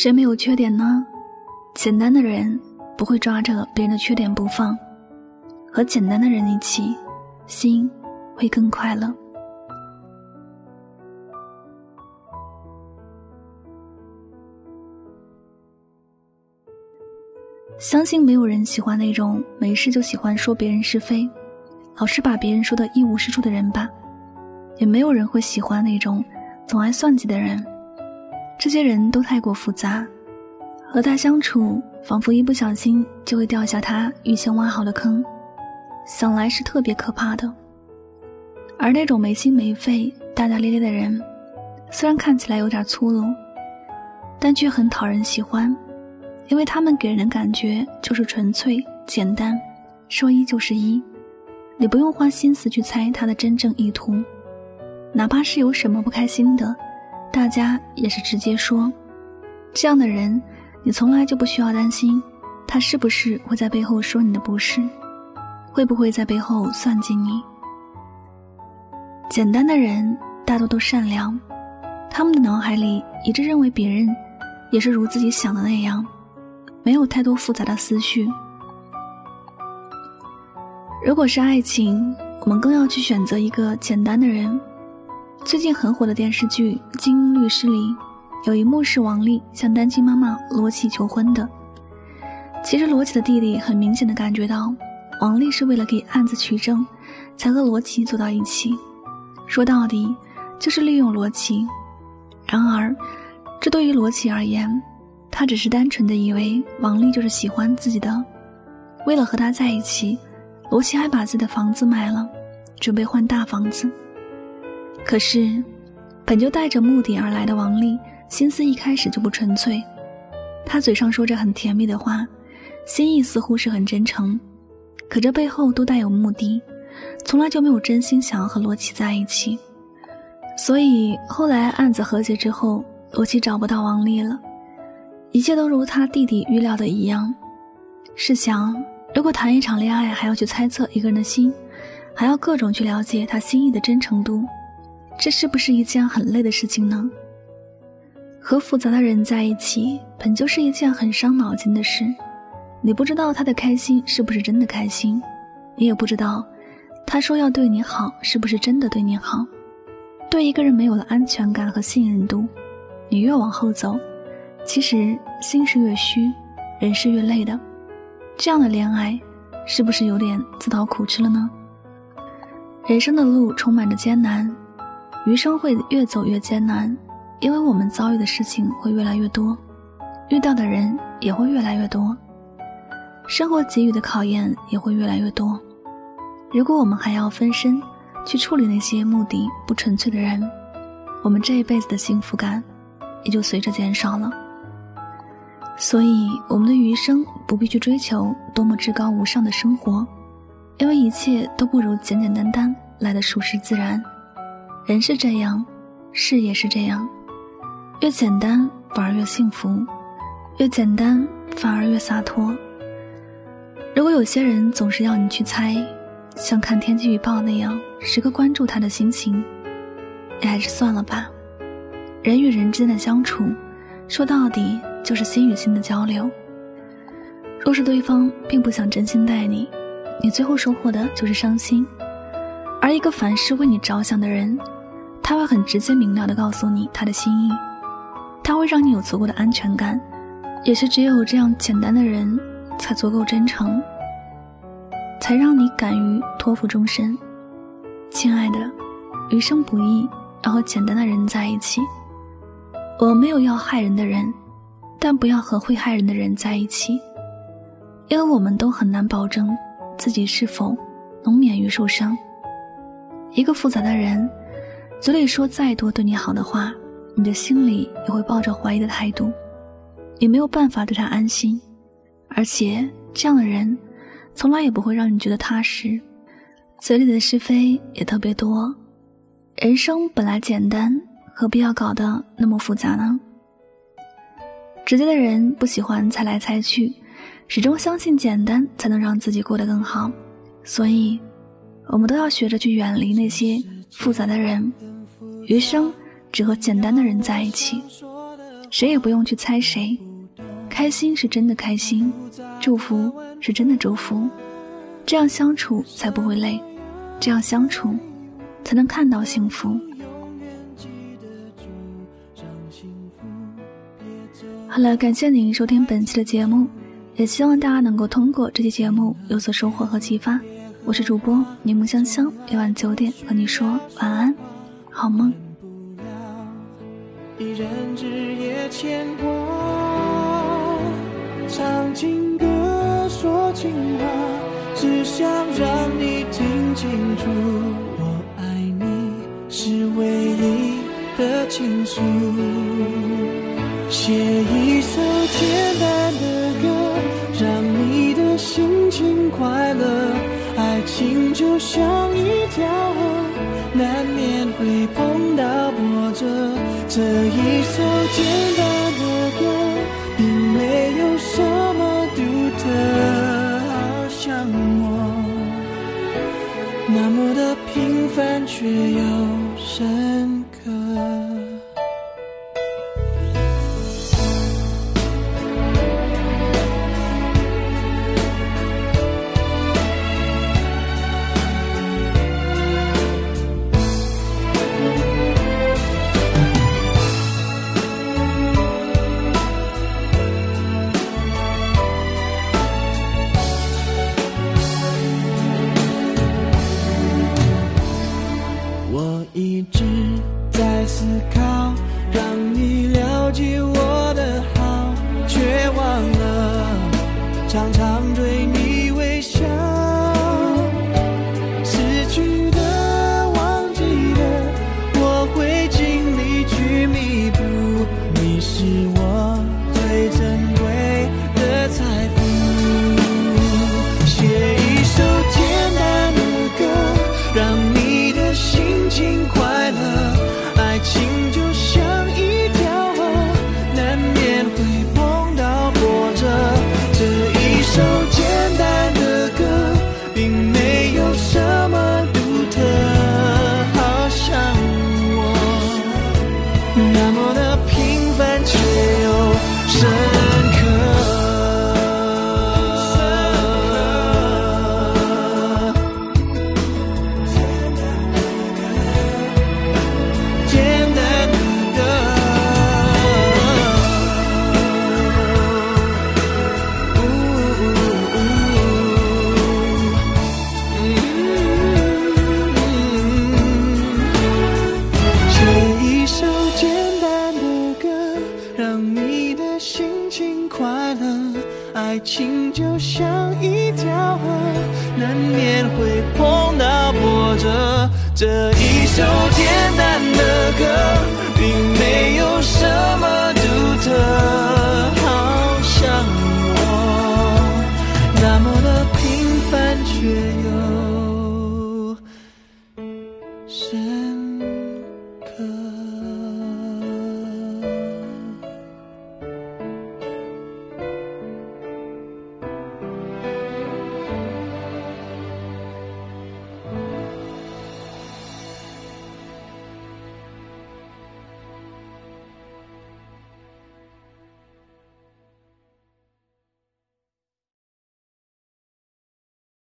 谁没有缺点呢？简单的人不会抓着别人的缺点不放，和简单的人一起，心会更快乐。相信没有人喜欢那种没事就喜欢说别人是非，老是把别人说的一无是处的人吧。也没有人会喜欢那种总爱算计的人。这些人都太过复杂，和他相处仿佛一不小心就会掉下他预先挖好的坑，想来是特别可怕的。而那种没心没肺、大大咧咧的人，虽然看起来有点粗鲁，但却很讨人喜欢。因为他们给人的感觉就是纯粹、简单，说一就是一，你不用花心思去猜他的真正意图，哪怕是有什么不开心的，大家也是直接说。这样的人，你从来就不需要担心，他是不是会在背后说你的不是，会不会在背后算计你。简单的人大多都善良，他们的脑海里一直认为别人也是如自己想的那样。没有太多复杂的思绪。如果是爱情，我们更要去选择一个简单的人。最近很火的电视剧《精英律师》里，有一幕是王丽向单亲妈妈罗琦求婚的。其实罗琦的弟弟很明显的感觉到，王丽是为了给案子取证，才和罗琦走到一起。说到底，就是利用罗琦。然而，这对于罗琦而言，他只是单纯的以为王丽就是喜欢自己的，为了和他在一起，罗琦还把自己的房子卖了，准备换大房子。可是，本就带着目的而来的王丽，心思一开始就不纯粹。她嘴上说着很甜蜜的话，心意似乎是很真诚，可这背后都带有目的，从来就没有真心想要和罗琦在一起。所以后来案子和解之后，罗琦找不到王丽了。一切都如他弟弟预料的一样。试想，如果谈一场恋爱还要去猜测一个人的心，还要各种去了解他心意的真诚度，这是不是一件很累的事情呢？和复杂的人在一起，本就是一件很伤脑筋的事。你不知道他的开心是不是真的开心，你也不知道他说要对你好是不是真的对你好。对一个人没有了安全感和信任度，你越往后走。其实心是越虚，人是越累的。这样的恋爱，是不是有点自讨苦吃了呢？人生的路充满着艰难，余生会越走越艰难，因为我们遭遇的事情会越来越多，遇到的人也会越来越多，生活给予的考验也会越来越多。如果我们还要分身去处理那些目的不纯粹的人，我们这一辈子的幸福感也就随着减少了。所以，我们的余生不必去追求多么至高无上的生活，因为一切都不如简简单单来的舒适自然。人是这样，事也是这样，越简单反而越幸福，越简单反而越洒脱。如果有些人总是要你去猜，像看天气预报那样时刻关注他的心情，你还是算了吧。人与人之间的相处，说到底。就是心与心的交流。若是对方并不想真心待你，你最后收获的就是伤心。而一个凡事为你着想的人，他会很直接明了的告诉你他的心意，他会让你有足够的安全感。也是只有这样简单的人，才足够真诚，才让你敢于托付终身。亲爱的，余生不易，要和简单的人在一起。我没有要害人的人。但不要和会害人的人在一起，因为我们都很难保证自己是否能免于受伤。一个复杂的人，嘴里说再多对你好的话，你的心里也会抱着怀疑的态度，也没有办法对他安心。而且这样的人，从来也不会让你觉得踏实，嘴里的是非也特别多。人生本来简单，何必要搞得那么复杂呢？直接的人不喜欢猜来猜去，始终相信简单才能让自己过得更好，所以，我们都要学着去远离那些复杂的人，余生只和简单的人在一起。谁也不用去猜谁。开心是真的开心，祝福是真的祝福，这样相处才不会累，这样相处才能看到幸福。好了，感谢您收听本期的节目，也希望大家能够通过这期节目有所收获和启发。我是主播柠檬香香，每晚九点和你说晚安，好梦。唱情歌，说情话，只想让你听清楚，我爱你是唯一的倾诉。写一首简单的歌，让你的心情快乐。爱情就像一条河，会碰到波折。这一首简单的歌，并没有什么独特，好像我，那么的平凡却又深那么快乐，爱情就像一条河，难免会碰到波折。这一首简单的歌，并没有什么独特，好想你。